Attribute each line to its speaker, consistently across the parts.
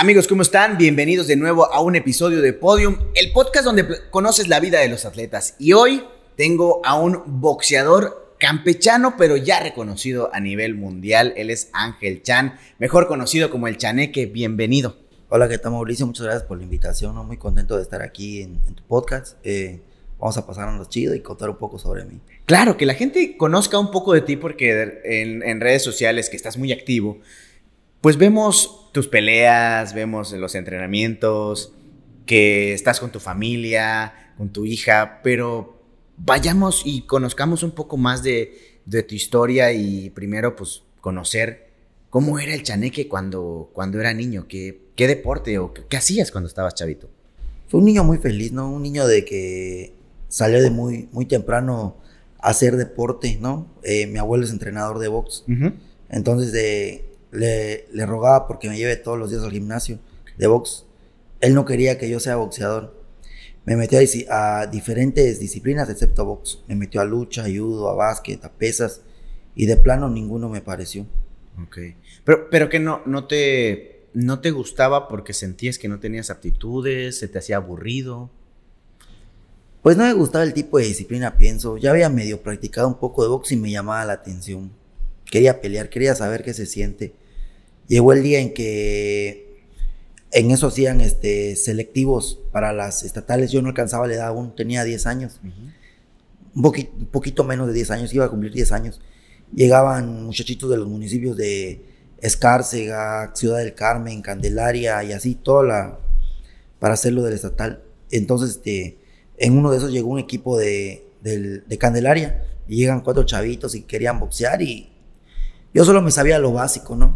Speaker 1: Amigos, ¿cómo están? Bienvenidos de nuevo a un episodio de Podium, el podcast donde conoces la vida de los atletas. Y hoy tengo a un boxeador campechano, pero ya reconocido a nivel mundial. Él es Ángel Chan, mejor conocido como el Chaneque. Bienvenido.
Speaker 2: Hola, ¿qué tal Mauricio? Muchas gracias por la invitación. Muy contento de estar aquí en, tu podcast. Eh, vamos a pasar a los chido y contar un poco sobre mí.
Speaker 1: Claro, que la gente conozca un poco de ti porque en, en redes sociales que estás muy activo, pues vemos tus peleas, vemos los entrenamientos, que estás con tu familia, con tu hija, pero vayamos y conozcamos un poco más de, tu historia y primero pues conocer cómo era el chaneque cuando, cuando era niño, qué, qué deporte o qué, hacías cuando estabas chavito.
Speaker 2: Fue un niño muy feliz, ¿no? Un niño de que salió de muy, muy temprano a hacer deporte, ¿no? Eh, mi abuelo es entrenador de box. Entonces de, le, le, rogaba porque me lleve todos los días al gimnasio de box. Él no quería que yo sea boxeador me metió a, diferentes disciplinas excepto a box. Me metió a lucha, a judo, a básquet, a pesas y de plano ninguno me pareció.
Speaker 1: Ok. Pero, pero que no, no te, no te gustaba porque sentías que no tenías aptitudes, se te hacía aburrido.
Speaker 2: Pues no me gustaba el tipo de disciplina, pienso. Ya había medio practicado un poco de box y me llamaba la atención. Quería pelear, quería saber qué se siente. Llegó el día en que en eso hacían este, selectivos para las estatales. Yo no alcanzaba la edad aún, tenía 10 años. un, poquito menos de 10 años, iba a cumplir 10 años. Llegaban muchachitos de los municipios de Escárcega, Ciudad del Carmen, Candelaria y así, toda la. para hacerlo del estatal. Entonces, este, en uno de esos llegó un equipo de, de Candelaria y llegan cuatro chavitos y querían boxear y yo solo me sabía lo básico, ¿no?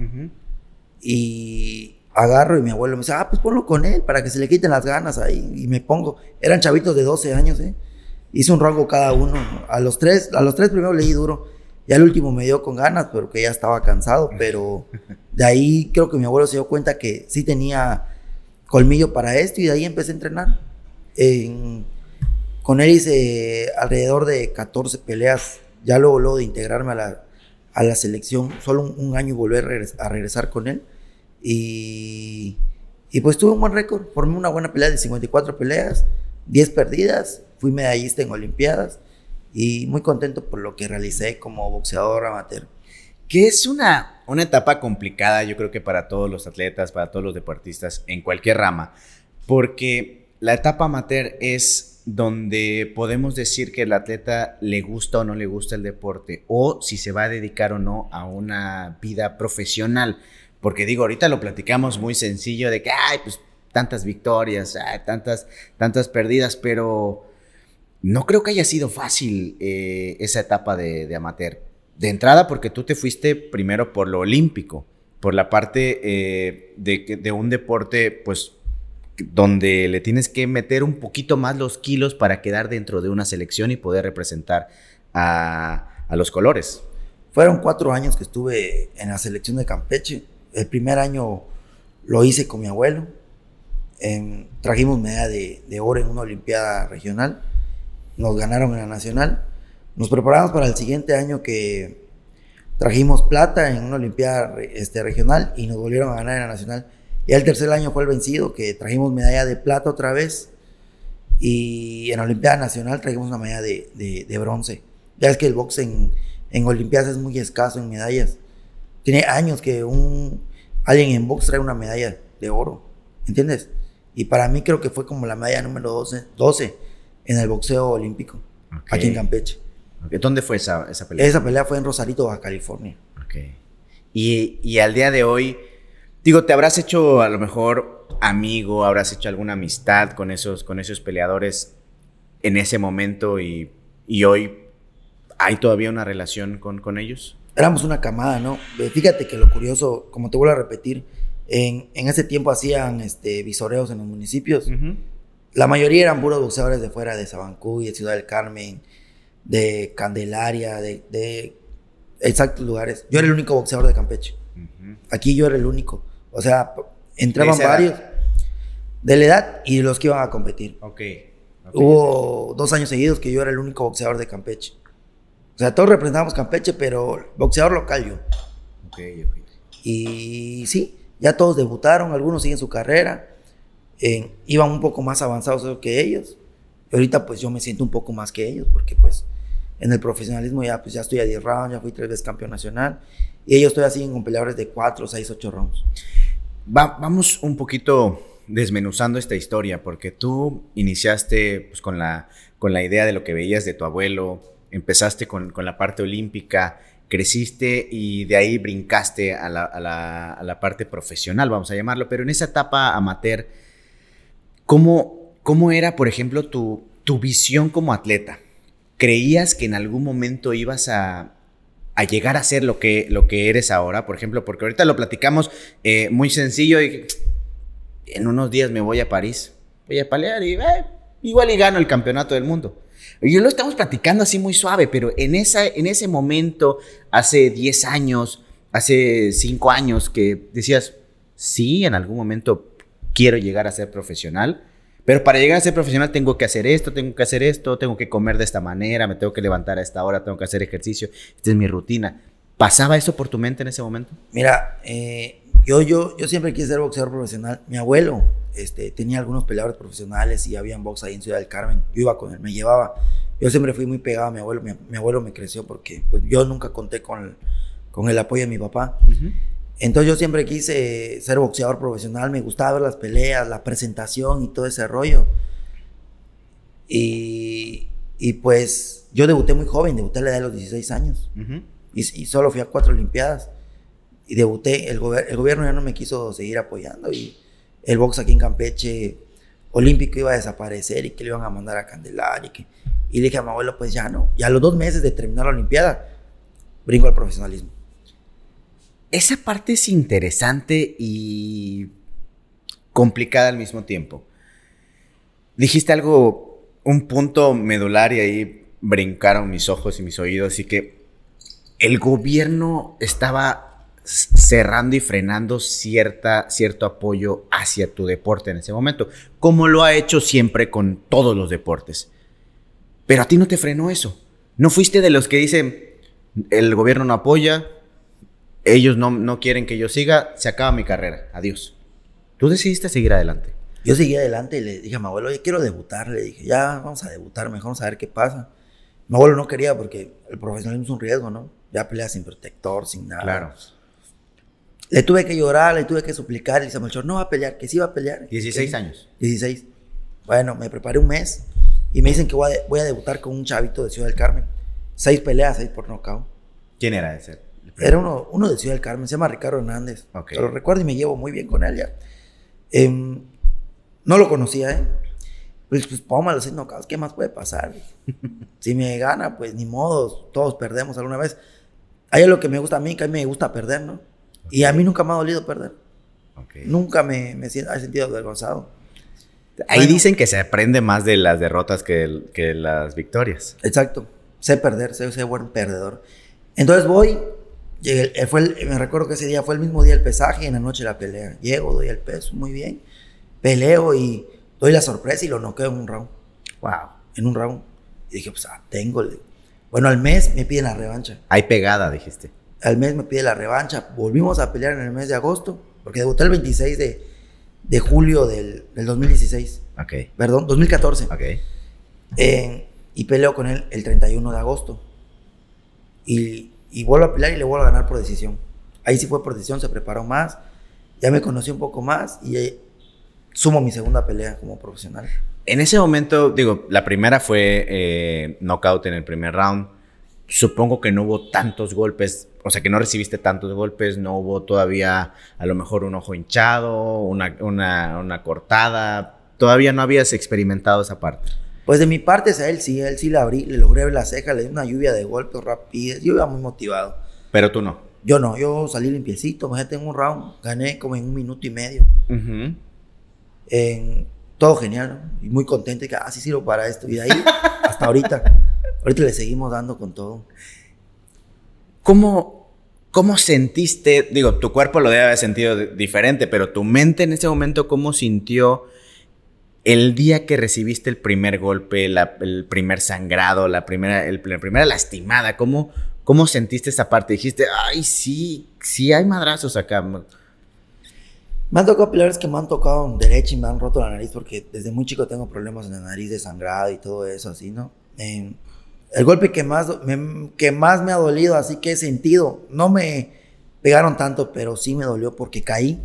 Speaker 2: Y agarro y mi abuelo me dice, ah, pues ponlo con él para que se le quiten las ganas ahí. Y me pongo, eran chavitos de 12 años, ¿eh? Hice un rango cada uno. A los tres, a los tres primero leí duro. Y al último me dio con ganas, pero que ya estaba cansado. Pero de ahí creo que mi abuelo se dio cuenta que sí tenía colmillo para esto y de ahí empecé a entrenar. con él hice alrededor de 14 peleas. Ya luego, luego de integrarme a la, a la selección, solo un, año volver a regresar con él. Y, y pues tuve un buen récord. Formé una buena pelea de 54 peleas, 10 perdidas. Fui medallista en Olimpiadas y muy contento por lo que realicé como boxeador amateur.
Speaker 1: Que es una, una etapa complicada, yo creo que para todos los atletas, para todos los deportistas en cualquier rama, porque la etapa amateur es donde podemos decir que el atleta le gusta o no le gusta el deporte, o si se va a dedicar o no a una vida profesional. Porque digo, ahorita lo platicamos muy sencillo de que, ay, pues tantas victorias, tantas, tantas perdidas, pero no creo que haya sido fácil eh, esa etapa de, amateur. De entrada, porque tú te fuiste primero por lo olímpico, por la parte eh, de, de un deporte, pues donde le tienes que meter un poquito más los kilos para quedar dentro de una selección y poder representar a, a los colores.
Speaker 2: Fueron cuatro años que estuve en la selección de Campeche el primer año lo hice con mi abuelo. trajimos medalla de, oro en una Olimpiada regional. Nos ganaron en la nacional. Nos preparamos para el siguiente año que trajimos plata en una Olimpiada este, regional y nos volvieron a ganar en la nacional. Y el tercer año fue el vencido, que trajimos medalla de plata otra vez. Y en la Olimpiada Nacional trajimos una medalla de, bronce. Ya es que el box en, en Olimpiadas es muy escaso en medallas. Tiene años que un alguien en box trae una medalla de oro, ¿entiendes? Y para mí creo que fue como la medalla número 12, 12 en el boxeo olímpico, aquí en Campeche.
Speaker 1: ¿Dónde fue esa, pelea?
Speaker 2: Esa pelea fue en Rosarito, Baja California.
Speaker 1: Y, y al día de hoy, digo, te habrás hecho a lo mejor amigo, habrás hecho alguna amistad con esos, con esos peleadores en ese momento y, y hoy hay todavía una relación con, con ellos
Speaker 2: éramos una camada, ¿no? Fíjate que lo curioso, como te vuelvo a repetir, en, en ese tiempo hacían este, visoreos en los municipios. La mayoría eran puros boxeadores de fuera de Sabancuy, de Ciudad del Carmen, de Candelaria, de, de exactos lugares. Yo era el único boxeador de Campeche. Aquí yo era el único. O sea, entraban varios de la edad y los que iban a competir.
Speaker 1: Okay.
Speaker 2: Hubo dos años seguidos que yo era el único boxeador de Campeche. O sea, todos representamos Campeche, pero boxeador local yo.
Speaker 1: Ok, ok.
Speaker 2: Y sí, Ya todos debutaron, algunos siguen su carrera, eh, iban un poco más avanzados que ellos. Y ahorita pues yo me siento un poco más que ellos, porque pues en el profesionalismo ya, pues, ya estoy a 10 rounds, ya fui tres veces campeón nacional. Y ellos todavía siguen con peleadores de 4, 6, 8 rounds.
Speaker 1: Vamos un poquito desmenuzando esta historia, porque tú iniciaste pues, con, la, con la idea de lo que veías de tu abuelo, empezaste con, con la parte olímpica, creciste y de ahí brincaste a la, a, la, a la, parte profesional, vamos a llamarlo, pero en esa etapa amateur, ¿cómo, cómo era, por ejemplo, tu, tu visión como atleta? ¿Creías que en algún momento ibas a, a llegar a ser lo que, lo que eres ahora? Por ejemplo, porque ahorita lo platicamos eh, muy sencillo y en unos días me voy a París, voy a pelear y eh, igual y gano el campeonato del mundo. Y lo estamos platicando así muy suave, pero en, esa, en ese momento, hace 10 años, hace 5 años, que decías, sí, en algún momento quiero llegar a ser profesional, pero para llegar a ser profesional tengo que hacer esto, tengo que hacer esto, tengo que comer de esta manera, me tengo que levantar a esta hora, tengo que hacer ejercicio, esta es mi rutina. ¿Pasaba eso por tu mente en ese momento?
Speaker 2: Mira, eh, yo, yo, yo siempre quise ser boxeador profesional. Mi abuelo este, tenía algunos peleadores profesionales y había box ahí en Ciudad del Carmen. Yo iba con él, me llevaba. Yo siempre fui muy pegado a mi abuelo. Mi, abuelo me creció porque pues, yo nunca conté con el, con el apoyo de mi papá. Entonces yo siempre quise ser boxeador profesional. Me gustaba ver las peleas, la presentación y todo ese rollo. Y, y pues yo debuté muy joven, debuté a la edad de los 16 años. y, y solo fui a cuatro Olimpiadas y debuté. El, el, gobierno ya no me quiso seguir apoyando y el box aquí en Campeche olímpico iba a desaparecer y que le iban a mandar a Candelaria. Y, que, y le dije a mi abuelo, pues ya no. Y a los dos meses de terminar la Olimpiada, brinco al profesionalismo.
Speaker 1: Esa parte es interesante y complicada al mismo tiempo. Dijiste algo, un punto medular y ahí brincaron mis ojos y mis oídos y que el gobierno estaba cerrando y frenando cierta, cierto apoyo hacia tu deporte en ese momento, como lo ha hecho siempre con todos los deportes. Pero a ti no te frenó eso. No fuiste de los que dicen, el gobierno no apoya, ellos no, no quieren que yo siga, se acaba mi carrera, adiós. Tú decidiste seguir adelante.
Speaker 2: Yo seguí adelante y le dije a mi abuelo, oye, quiero debutar. Le dije, ya, vamos a debutar, mejor vamos a ver qué pasa. Mi abuelo no quería porque el profesionalismo es un riesgo, ¿no? Ya peleas sin protector, sin nada.
Speaker 1: Claro.
Speaker 2: Le tuve que llorar, le tuve que suplicar. Y dice Melchor, no va a pelear, que sí va a pelear.
Speaker 1: 16 años.
Speaker 2: 16. Bueno, me preparé un mes y me dicen que voy a, debutar con un chavito de Ciudad del Carmen. Seis peleas, seis por nocaut.
Speaker 1: ¿Quién era ese?
Speaker 2: Era uno, uno de Ciudad del Carmen, se llama Ricardo Hernández. Lo recuerdo y me llevo muy bien con él ya. Em, no lo conocía, ¿eh? Pues, pues a los seis knockouts, ¿qué más puede pasar? si me gana, pues ni modo, todos perdemos alguna vez. Ahí es lo que me gusta a mí, que a mí me gusta perder, ¿no? Y a mí nunca me ha dolido perder. Nunca me, me he sentido avergonzado.
Speaker 1: Ahí dicen que se aprende más de las derrotas que, que las victorias.
Speaker 2: Exacto. Sé perder, sé ser buen perdedor. Entonces voy, llegué, fue me recuerdo que ese día fue el mismo día el pesaje y en la noche la pelea. Llego, doy el peso, muy bien. Peleo y doy la sorpresa y lo noqueo en un round.
Speaker 1: Wow.
Speaker 2: En un round. Y dije, pues, ah, tengo. Bueno, al mes me piden la revancha.
Speaker 1: Hay pegada, dijiste
Speaker 2: al mes me pide la revancha. Volvimos a pelear en el mes de agosto, porque debuté el 26 de, de julio del, del, 2016.
Speaker 1: Ok.
Speaker 2: Perdón, 2014.
Speaker 1: Ok.
Speaker 2: y peleo con él el 31 de agosto. Y, y, vuelvo a pelear y le vuelvo a ganar por decisión. Ahí sí fue por decisión, se preparó más, ya me conocí un poco más y sumo mi segunda pelea como profesional.
Speaker 1: En ese momento, digo, la primera fue eh, knockout en el primer round supongo que no hubo tantos golpes, o sea, que no recibiste tantos golpes, no hubo todavía a lo mejor un ojo hinchado, una, una, cortada, todavía no habías experimentado esa parte.
Speaker 2: Pues de mi parte, a él sí, él sí le abrí, le logré ver la ceja, le di una lluvia de golpes rápidos, yo iba muy motivado.
Speaker 1: Pero tú no.
Speaker 2: Yo no, yo salí limpiecito, me en un round, gané como en un minuto y medio. en, todo genial, y muy contento, y que así ah, sirvo para esto, y de ahí hasta ahorita. Ahorita le seguimos dando con todo.
Speaker 1: ¿Cómo, cómo sentiste? Digo, tu cuerpo lo debe haber sentido diferente, pero tu mente en ese momento, ¿cómo sintió el día que recibiste el primer golpe, el primer sangrado, la primera, la primera lastimada? ¿Cómo, ¿Cómo sentiste esa parte? Dijiste, ay, sí, sí hay madrazos acá.
Speaker 2: Me han tocado peleadores que me han tocado derecha y me han roto la nariz porque desde muy chico tengo problemas en la nariz de sangrado y todo eso, así, ¿no? Eh, el golpe que más, me, que más me ha dolido, así que he sentido, no me pegaron tanto, pero sí me dolió porque caí.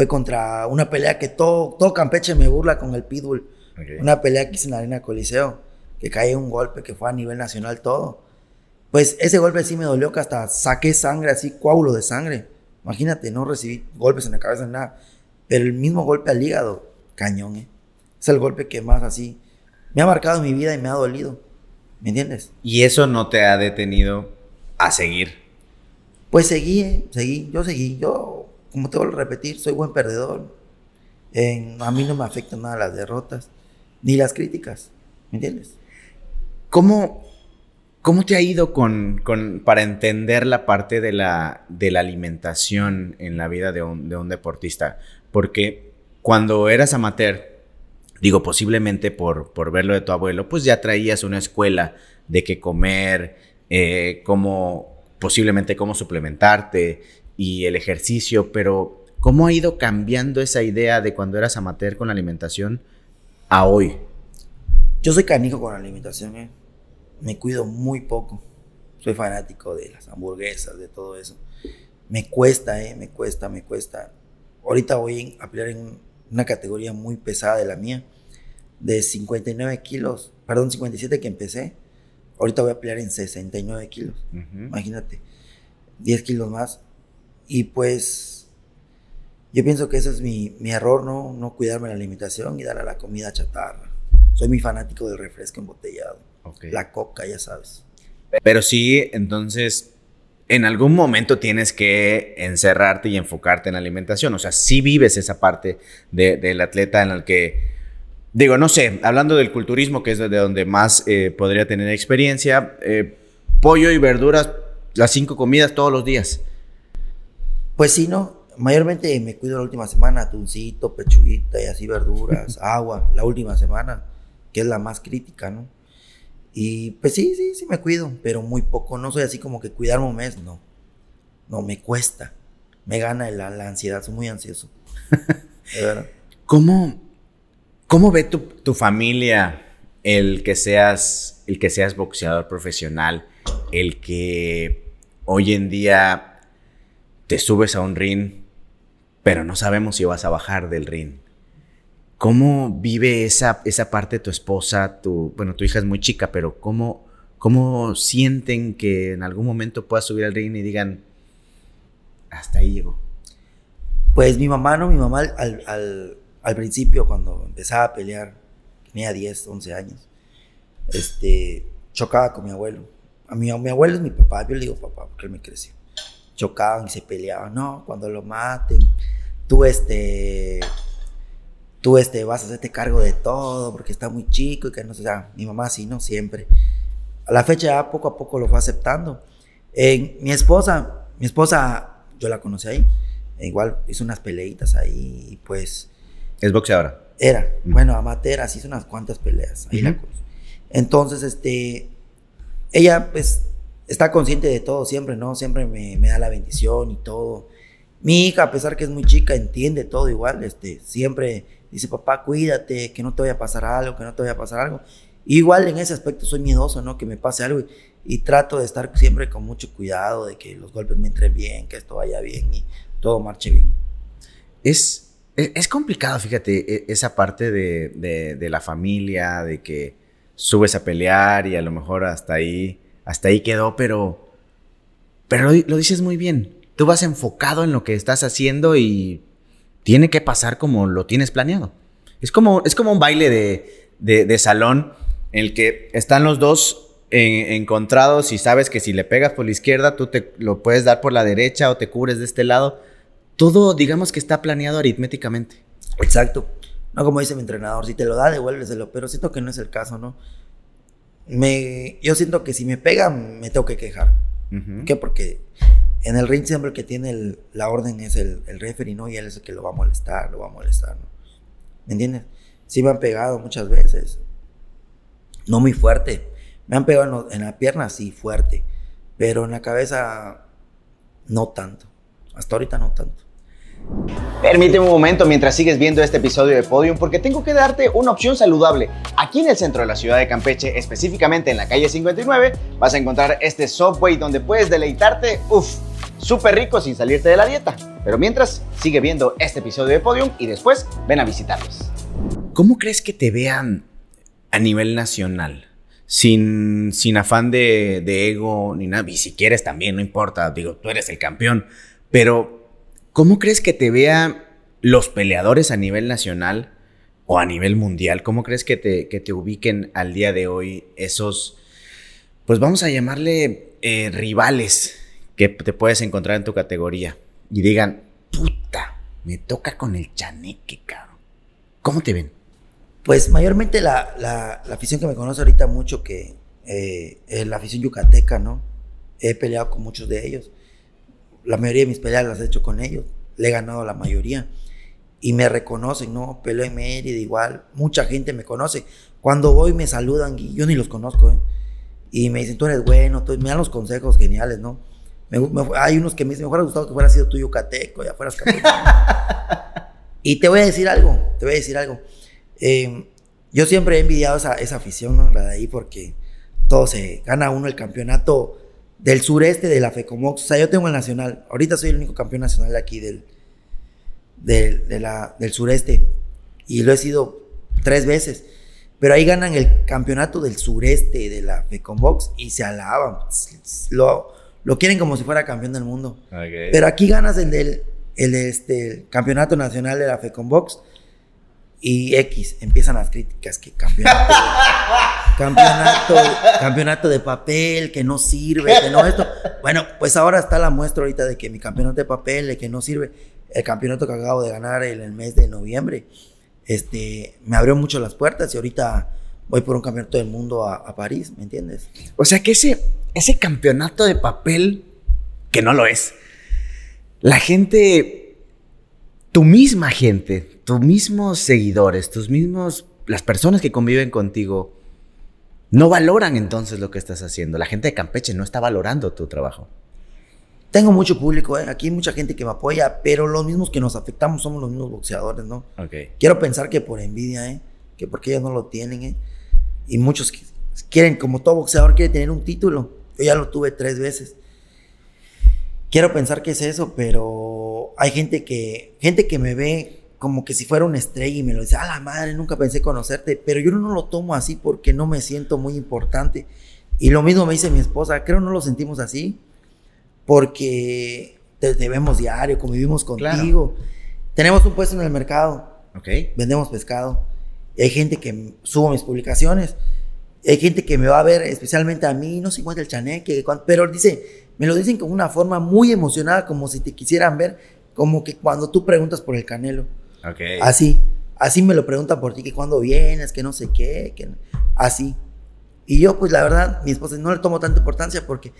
Speaker 2: Fue contra una pelea que todo, todo Campeche me burla con el Pitbull. Una pelea que hice en la Arena Coliseo, que caí un golpe que fue a nivel nacional todo. Pues ese golpe sí me dolió que hasta saqué sangre, así coágulo de sangre. Imagínate, no recibí golpes en la cabeza, nada. Pero el mismo golpe al hígado, cañón, ¿eh? Es el golpe que más así me ha marcado mi vida y me ha dolido. ¿Me entiendes?
Speaker 1: ¿Y eso no te ha detenido a seguir?
Speaker 2: Pues seguí, ¿eh? seguí, yo seguí. Yo, como te vuelvo a repetir, soy buen perdedor. a mí no me afectan nada las derrotas, ni las críticas. ¿Me entiendes?
Speaker 1: ¿Cómo, cómo te ha ido con, con, para entender la parte de la, de la alimentación en la vida de un, de un deportista? Porque cuando eras amateur, digo, posiblemente por, por verlo de tu abuelo, pues ya traías una escuela de qué comer, eh, cómo, posiblemente cómo suplementarte y el ejercicio, pero ¿cómo ha ido cambiando esa idea de cuando eras amateur con la alimentación a hoy?
Speaker 2: Yo soy canijo con la alimentación, ¿eh? me cuido muy poco. Soy fanático de las hamburguesas, de todo eso. Me cuesta, ¿eh? me cuesta, me cuesta. Ahorita voy a pelear en una categoría muy pesada de la mía, de 59 kilos, perdón, 57 que empecé. Ahorita voy a pelear en 69 kilos. Imagínate, 10 kilos más. Y pues yo pienso que ese es mi, mi error, ¿no? No cuidarme la alimentación y dar a la comida chatarra. Soy muy fanático del refresco embotellado. La coca, ya sabes.
Speaker 1: Pero sí, entonces, en algún momento tienes que encerrarte y enfocarte en la alimentación. O sea, sí vives esa parte del atleta en el que, digo, no sé, hablando del culturismo, que es de donde más eh, podría tener experiencia, eh, pollo y verduras, las cinco comidas todos los días.
Speaker 2: Pues sí, ¿no? Mayormente me cuido la última semana, atuncito, pechuguita y así verduras, agua, la última semana, que es la más crítica, ¿no? Y pues sí, sí, sí me cuido, pero muy poco. No soy así como que cuidarme un mes, no. No, me cuesta. Me gana la, la ansiedad, soy muy ansioso.
Speaker 1: ¿De verdad? ¿Cómo, cómo ve tu, tu, familia el que, seas, el que seas boxeador profesional? El que hoy en día te subes a un ring, pero no sabemos si vas a bajar del ring. ¿Cómo vive esa, esa parte tu esposa? Tu, bueno, tu hija es muy chica, pero ¿cómo, ¿cómo sienten que en algún momento puedas subir al ring y digan, hasta ahí llegó?
Speaker 2: Pues mi mamá, ¿no? Mi mamá al, al, al principio, cuando empezaba a pelear, tenía 10, 11 años, este, chocaba con mi abuelo. A mi, mi abuelo es mi papá, yo le digo papá porque él me creció. Chocaban y se peleaban, no, cuando lo maten, tú este tú este, vas a hacerte cargo de todo porque está muy chico y que no sé, ya, mi mamá sí, ¿no? Siempre. A la fecha ya poco a poco lo fue aceptando. mi esposa, mi esposa, yo la conocí ahí, igual hizo unas peleitas ahí y pues...
Speaker 1: ¿Es boxeadora?
Speaker 2: Era, bueno, amateur, hizo unas cuantas peleas, ahí la Entonces, este, ella pues está consciente de todo siempre, ¿no? Siempre me, me da la bendición y todo. Mi hija, a pesar que es muy chica, entiende todo igual, este, siempre dice, papá, cuídate, que no te vaya a pasar algo, que no te vaya a pasar algo. Igual en ese aspecto soy miedoso, ¿no? Que me pase algo y, trato de estar siempre con mucho cuidado, de que los golpes me entren bien, que esto vaya bien y todo marche bien.
Speaker 1: Es, e, es, complicado, fíjate, e, esa parte de, de, la familia, de que subes a pelear y a lo mejor hasta ahí, hasta ahí quedó, pero, pero lo dices muy bien. Tú vas enfocado en lo que estás haciendo y tiene que pasar como lo tienes planeado. Es como, es como un baile de, salón en el que están los dos encontrados y sabes que si le pegas por la izquierda, tú te lo puedes dar por la derecha o te cubres de este lado. Todo, digamos que está planeado aritméticamente.
Speaker 2: Exacto. No como dice mi entrenador, si te lo da, devuélveselo, pero siento que no es el caso, ¿no? Me, yo siento que si me pega, me tengo que quejar. ¿Por ¿Qué? Porque en el ring siempre el que tiene la orden es el, el referee, ¿no? Y él es el que lo va a molestar, lo va a molestar, ¿no? ¿Me entiendes? Sí me han pegado muchas veces. No muy fuerte. Me han pegado en, la pierna, sí, fuerte. Pero en la cabeza, no tanto. Hasta ahorita no tanto.
Speaker 1: Permíteme un momento mientras sigues viendo este episodio de Podium porque tengo que darte una opción saludable. Aquí en el centro de la ciudad de Campeche, específicamente en la calle 59, vas a encontrar este Subway donde puedes deleitarte, uff, súper rico sin salirte de la dieta. Pero mientras, sigue viendo este episodio de Podium y después ven a visitarlos. ¿Cómo crees que te vean a nivel nacional? Sin, sin afán de, de ego ni nada, y si quieres también, no importa, digo, tú eres el campeón, pero ¿Cómo crees que te vean los peleadores a nivel nacional o a nivel mundial? ¿Cómo crees que te, que te ubiquen al día de hoy esos, pues vamos a llamarle eh, rivales que te puedes encontrar en tu categoría y digan, puta, me toca con el chaneque, cabrón? ¿Cómo te ven?
Speaker 2: Pues mayormente la, la, afición que me conoce ahorita mucho, que eh, es la afición yucateca, ¿no? He peleado con muchos de ellos la mayoría de mis peleas las he hecho con ellos. Le he ganado la mayoría. Y me reconocen, ¿no? Peleo en Mérida igual. Mucha gente me conoce. Cuando voy me saludan y yo ni los conozco, ¿eh? Y me dicen, tú eres bueno, me dan los consejos geniales, ¿no? hay unos que me dicen, me hubiera gustado que fuera sido tú yucateco, ya fueras y te voy a decir algo, te voy a decir algo. Eh, yo siempre he envidiado esa, esa afición, ¿no? La de ahí, porque todo se gana uno el campeonato del sureste de la FECOMOX. O sea, yo tengo el nacional. Ahorita soy el único campeón nacional de aquí del, del, de la, del sureste. Y lo he sido tres veces. Pero ahí ganan el campeonato del sureste de la FECOMOX y se alaban. Lo, lo quieren como si fuera campeón del mundo. Pero aquí ganas el del el, este, campeonato nacional de la FECOMBOX y X, empiezan las críticas que campeonato, campeonato, campeonato de papel, que no sirve, que no esto. Bueno, pues ahora está la muestra ahorita de que mi campeonato de papel, de que no sirve, el campeonato que acabo de ganar en el mes de noviembre, este, me abrió mucho las puertas y ahorita voy por un campeonato del mundo a, a París, ¿me entiendes?
Speaker 1: O sea que ese, ese campeonato de papel, que no lo es, la gente, tu misma gente, tus mismos seguidores, tus mismos, las personas que conviven contigo, no valoran entonces lo que estás haciendo. La gente de Campeche no está valorando tu trabajo.
Speaker 2: Tengo mucho público, ¿eh? aquí hay mucha gente que me apoya, pero los mismos que nos afectamos somos los mismos boxeadores, ¿no?
Speaker 1: Okay.
Speaker 2: Quiero pensar que por envidia, ¿eh? que porque ellos no lo tienen, ¿eh? y muchos quieren, como todo boxeador, quiere tener un título. Yo ya lo tuve tres veces. Quiero pensar que es eso, pero hay gente que, gente que me ve como que si fuera una estrella y me lo dice, a la madre, nunca pensé conocerte, pero yo no lo tomo así porque no me siento muy importante. Y lo mismo me dice mi esposa, creo no lo sentimos así, porque te, vemos diario, convivimos contigo. Tenemos un puesto en el mercado,
Speaker 1: okay.
Speaker 2: vendemos pescado. Hay gente que subo mis publicaciones, hay gente que me va a ver, especialmente a mí, no sé cuánto el chaneque, pero dice, me lo dicen con una forma muy emocionada, como si te quisieran ver, como que cuando tú preguntas por el canelo. Así. Así me lo preguntan por ti, que cuando vienes, que no sé qué, que así. Y yo, pues la verdad, mi esposa no le tomo tanta importancia porque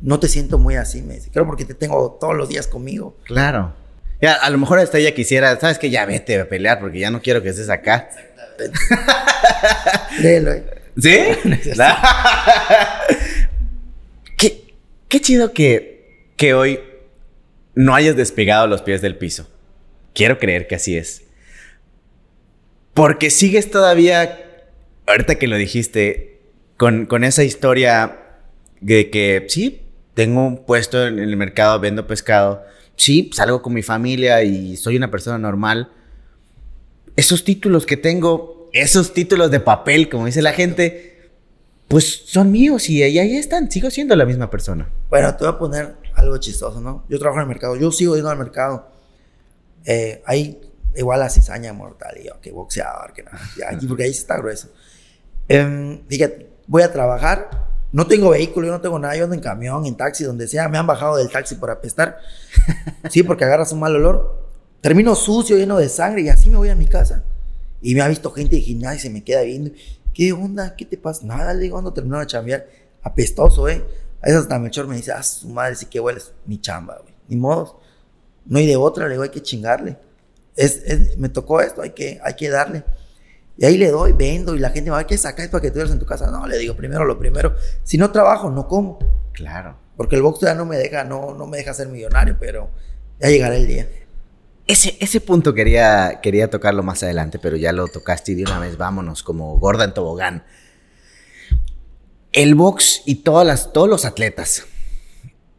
Speaker 2: no te siento muy así, me dice. Creo porque te tengo todos los días conmigo.
Speaker 1: Claro. Ya, a lo mejor hasta ella quisiera, ¿sabes que Ya vete a pelear porque ya no quiero que estés acá.
Speaker 2: Léelo, eh.
Speaker 1: ¿Sí? qué, qué chido que, que hoy no hayas despegado los pies del piso. Quiero creer que así es. Porque sigues todavía, ahorita que lo dijiste, con, con esa historia de que sí, tengo un puesto en el mercado, vendo pescado, sí, salgo con mi familia y soy una persona normal. Esos títulos que tengo, esos títulos de papel, como dice la gente, pues son míos y ahí, ahí están, sigo siendo la misma persona.
Speaker 2: Bueno, te voy a poner algo chistoso, ¿no? Yo trabajo en el mercado, yo sigo yendo al mercado eh, hay igual la cizaña mortal, y yo, que boxeador, que nada, porque ahí está grueso. Eh, fíjate, voy a trabajar, no tengo vehículo, yo no tengo nada, yo ando en camión, en taxi, donde sea, me han bajado del taxi por apestar, sí, porque agarras un mal olor, termino sucio, lleno de sangre, y así me voy a mi casa. Y me ha visto gente de gimnasia y se me queda viendo, ¿qué onda? ¿Qué te pasa? Nada, le digo, ando terminando de chambear, apestoso, ¿eh? A veces hasta Melchor me dice, ah, su madre, sí que hueles, mi chamba, güey, ni modos. No hay de otra, le digo, hay que chingarle. Es, me tocó esto, hay que, hay que darle. Y ahí le doy, vendo, y la gente me va, a que sacar para que tú en tu casa? No, le digo, primero lo primero. Si no trabajo, no como.
Speaker 1: Claro.
Speaker 2: Porque el box ya no me deja, no, no me deja ser millonario, pero ya llegará el día.
Speaker 1: ese, ese punto quería, quería tocarlo más adelante, pero ya lo tocaste y de una vez vámonos como gorda en tobogán. El box y todas las, todos los atletas,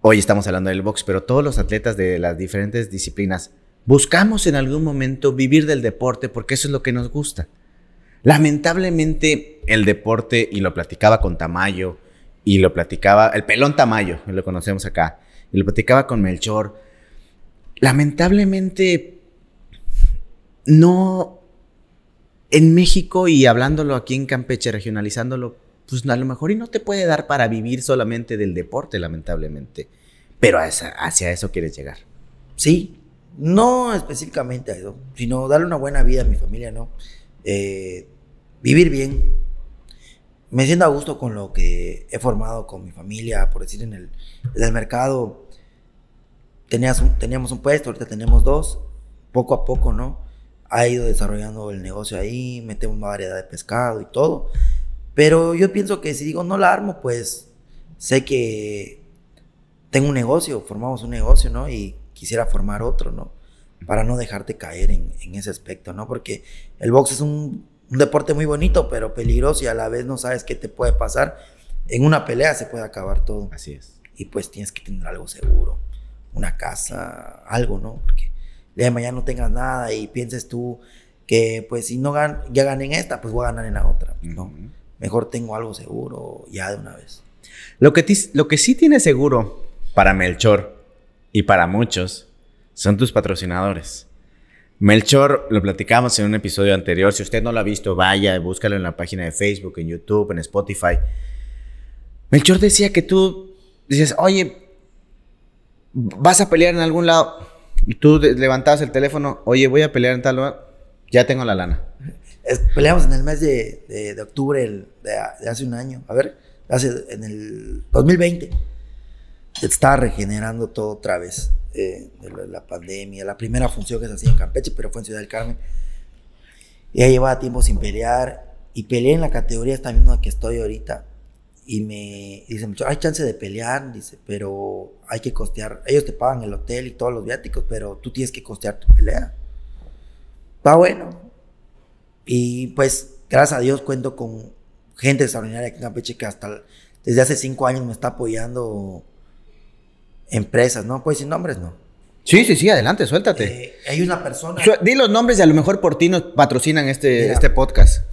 Speaker 1: hoy estamos hablando del box, pero todos los atletas de las diferentes disciplinas, buscamos en algún momento vivir del deporte porque eso es lo que nos gusta. Lamentablemente el deporte, y lo platicaba con Tamayo, y lo platicaba, el pelón Tamayo, lo conocemos acá, y lo platicaba con Melchor, lamentablemente no, en México y hablándolo aquí en Campeche, regionalizándolo, pues a lo mejor y no te puede dar para vivir solamente del deporte, lamentablemente. Pero hacia, eso quieres llegar.
Speaker 2: Sí, no específicamente a eso, sino darle una buena vida a mi familia, ¿no? Eh, vivir bien. Me siento a gusto con lo que he formado con mi familia, por decir, en el, en el mercado. Tenías teníamos un puesto, ahorita tenemos dos. Poco a poco, ¿no? Ha ido desarrollando el negocio ahí, metemos una variedad de pescado y todo. Pero yo pienso que si digo no la armo, pues sé que tengo un negocio, formamos un negocio, ¿no? Y quisiera formar otro, ¿no? Para no dejarte caer en, ese aspecto, ¿no? Porque el box es un, deporte muy bonito, pero peligroso y a la vez no sabes qué te puede pasar. En una pelea se puede acabar todo.
Speaker 1: Así es.
Speaker 2: Y pues tienes que tener algo seguro, una casa, algo, ¿no? Porque de mañana no tengas nada y pienses tú que pues si no gan ya gané en esta, pues voy a ganar en la otra, ¿no? mejor tengo algo seguro ya de una vez.
Speaker 1: Lo que, lo que sí tiene seguro para Melchor y para muchos son tus patrocinadores. Melchor, lo platicamos en un episodio anterior. Si usted no lo ha visto, vaya, búscalo en la página de Facebook, en YouTube, en Spotify. Melchor decía que tú dices, oye, vas a pelear en algún lado. Y tú levantabas el teléfono, oye, voy a pelear en tal lugar. Ya tengo la lana
Speaker 2: peleamos en el mes de, octubre de, hace un año. A ver, hace, en el 2020. Estaba regenerando todo otra vez. Eh, la, pandemia, la primera función que se hacía en Campeche, pero fue en Ciudad del Carmen. Ya llevaba tiempo sin pelear. Y peleé en la categoría esta misma que estoy ahorita. Y me dice, hay chance de pelear, dice, pero hay que costear. Ellos te pagan el hotel y todos los viáticos, pero tú tienes que costear tu pelea. Está bueno, y pues, gracias a Dios, cuento con gente extraordinaria aquí en Campeche que hasta desde hace cinco años me está apoyando empresas, ¿no? Pues sin nombres, ¿no?
Speaker 1: Sí, sí, sí, adelante, suéltate.
Speaker 2: Eh, hay una persona.
Speaker 1: di los nombres y a lo mejor por ti nos patrocinan este, este podcast.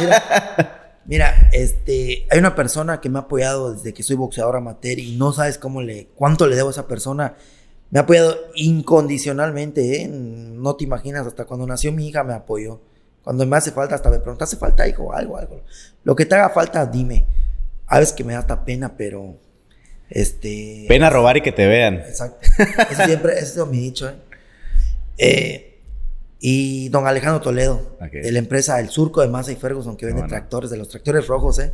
Speaker 2: Mira, mira, este, hay una persona que me ha apoyado desde que soy boxeador amateur y no sabes cómo le, cuánto le debo a esa persona. Me ha apoyado incondicionalmente, ¿eh? No te imaginas, hasta cuando nació mi hija me apoyó. Cuando me hace falta, hasta me pregunta, ¿hace falta hijo? Algo, algo. Lo que te haga falta, dime. A veces que me da hasta pena, pero. Este.
Speaker 1: Pena robar y que te vean.
Speaker 2: Exacto. Eso siempre, eso es mi dicho, ¿eh? ¿eh? y don Alejandro Toledo, de la empresa El Surco de Massa y Ferguson, que vende tractores, de los tractores rojos, ¿eh?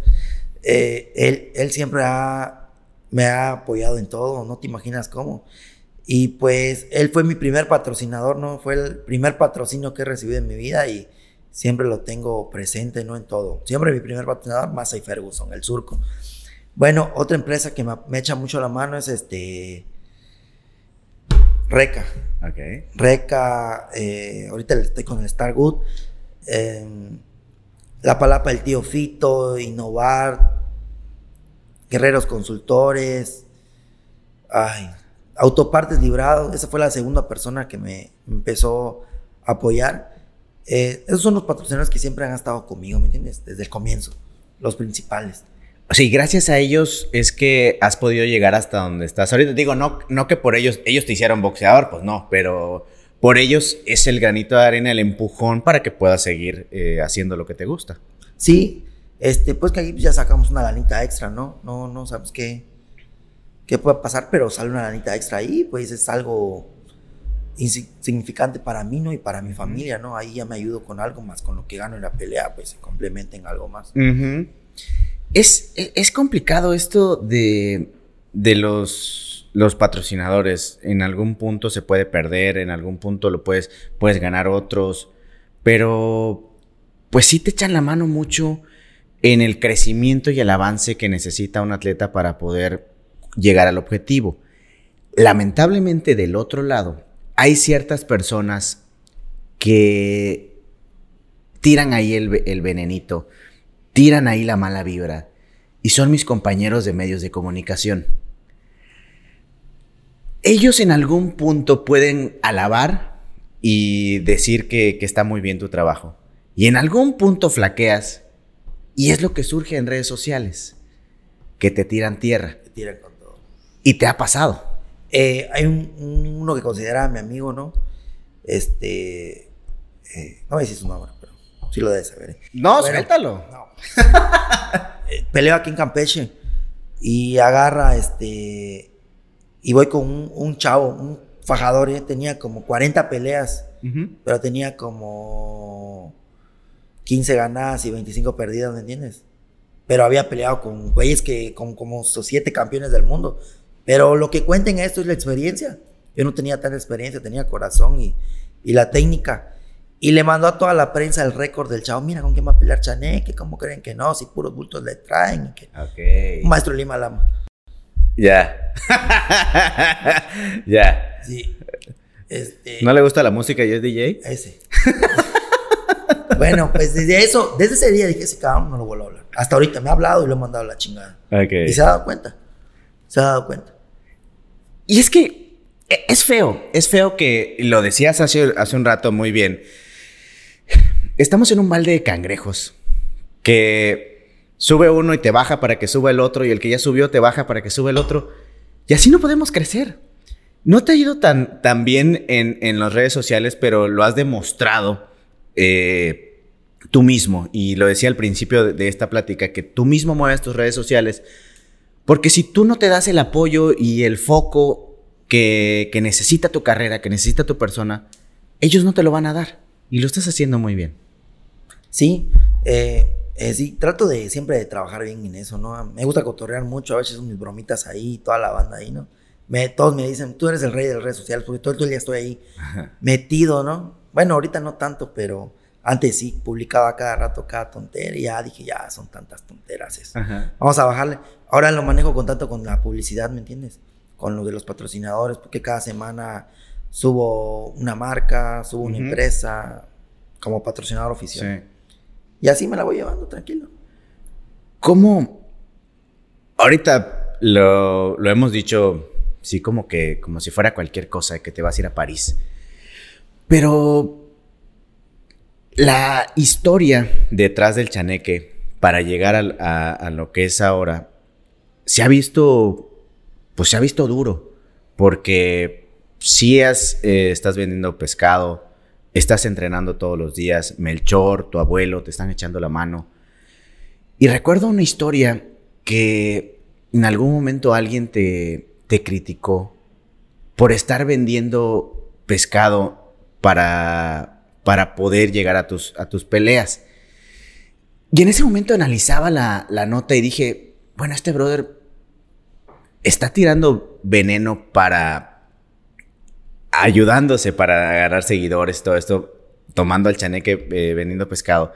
Speaker 2: eh él, él siempre ha, me ha apoyado en todo, no te imaginas cómo. Y pues él fue mi primer patrocinador, ¿no? Fue el primer patrocinio que he recibido en mi vida y siempre lo tengo presente, ¿no? En todo. Siempre mi primer patrocinador, Massa y Ferguson, el surco. Bueno, otra empresa que me, echa mucho la mano es este. Reca. Reca, eh, ahorita estoy con el Stargood. Em, la palapa del tío Fito, Innovar, Guerreros Consultores. Ay, Autopartes Librado. Esa fue la segunda persona que me empezó a apoyar. Eh, esos son los patrocinadores que siempre han estado conmigo, ¿me entiendes? Desde el comienzo, los principales.
Speaker 1: Sí, gracias a ellos es que has podido llegar hasta donde estás. Ahorita digo, no, no que por ellos, ellos te hicieron boxeador, pues no, pero por ellos es el granito de arena, el empujón para que puedas seguir eh, haciendo lo que te gusta.
Speaker 2: Sí, este, pues que aquí ya sacamos una lanita extra, ¿no? No, no sabes qué, qué puede pasar, pero sale una lanita extra ahí, pues es algo insignificante para mí, ¿no? Y para mi familia, ¿no? Ahí ya me ayudo con algo más, con lo que gano en la pelea, pues se complementen algo más.
Speaker 1: Es, es, complicado esto de, de los, los patrocinadores. En algún punto se puede perder, en algún punto lo puedes, puedes ganar otros, pero pues sí te echan la mano mucho en el crecimiento y el avance que necesita un atleta para poder llegar al objetivo. Lamentablemente del otro lado, hay ciertas personas que tiran ahí el, el venenito, tiran ahí la mala vibra y son mis compañeros de medios de comunicación. Ellos en algún punto pueden alabar y decir que, que, está muy bien tu trabajo. Y en algún punto flaqueas. Y es lo que surge en redes sociales. Que te tiran tierra.
Speaker 2: Te tiran con todo.
Speaker 1: Y te ha pasado.
Speaker 2: Eh, hay un, uno que considera mi amigo, ¿no? Este. Eh, no voy a decir su nombre, sí lo debes saber. ¿eh?
Speaker 1: No, bueno, suéltalo. No.
Speaker 2: peleo aquí en Campeche y agarra este. Y voy con un, un chavo, un fajador, ¿eh? tenía como 40 peleas, uh -huh. pero tenía como 15 ganadas y 25 perdidas, ¿me entiendes? Pero había peleado con güeyes que, con como siete campeones del mundo. Pero lo que cuenta en esto es la experiencia. Yo no tenía tanta experiencia, tenía corazón y, y la técnica. Y le mandó a toda la prensa el récord del chavo. Mira con quién va a pelear Chaneque, ¿cómo creen que no? Si puros bultos le traen. Que...
Speaker 1: Okay.
Speaker 2: Un maestro Lima Lama.
Speaker 1: Ya. ya.
Speaker 2: Sí. Este...
Speaker 1: ¿No le gusta la música y es DJ?
Speaker 2: Ese. bueno, pues desde eso, desde ese día dije, ese cabrón no lo vuelvo a hablar. Hasta ahorita me ha hablado y lo he mandado a la chingada.
Speaker 1: Okay.
Speaker 2: Y se ha dado cuenta. Se ha dado cuenta.
Speaker 1: Y es que es feo, es feo que lo decías hace, hace un rato muy bien. Estamos en un balde de cangrejos que sube uno y te baja para que suba el otro y el que ya subió te baja para que suba el otro. Y así no podemos crecer. No te ha ido tan, tan bien en, en las redes sociales, pero lo has demostrado eh, tú mismo. Y lo decía al principio de, de esta plática, que tú mismo mueves tus redes sociales. Porque si tú no te das el apoyo y el foco que, que, necesita tu carrera, que necesita tu persona, ellos no te lo van a dar. Y lo estás haciendo muy bien.
Speaker 2: Sí, eh, eh, sí, trato de siempre de trabajar bien en eso, ¿no? Me gusta cotorrear mucho, a veces mis bromitas ahí, toda la banda ahí, ¿no? Me, todos me dicen, tú eres el rey de las redes sociales, porque todo el día estoy ahí Ajá. metido, ¿no? Bueno, ahorita no tanto, pero antes sí, publicaba cada rato cada tontera y ya dije, ya son tantas tonteras eso. Ajá. Vamos a bajarle. Ahora lo manejo con tanto con la publicidad, ¿me entiendes? Con lo de los patrocinadores, porque cada semana subo una marca, subo una uh -huh. empresa como patrocinador oficial. Sí. Y así me la voy llevando, tranquilo.
Speaker 1: ¿Cómo? Ahorita lo, lo hemos dicho, sí, como que, como si fuera cualquier cosa, que te vas a ir a París. Pero la historia detrás del chaneque para llegar a, lo que es ahora se ha visto, pues se ha visto duro, porque si has, eh, estás vendiendo pescado, estás entrenando todos los días, Melchor, tu abuelo, te están echando la mano. Y recuerdo una historia que en algún momento alguien te, te criticó por estar vendiendo pescado para, para poder llegar a tus, a tus peleas. Y en ese momento analizaba la, la nota y dije, bueno, este brother está tirando veneno para ayudándose para agarrar seguidores, todo esto, tomando al chaneque, eh, vendiendo pescado.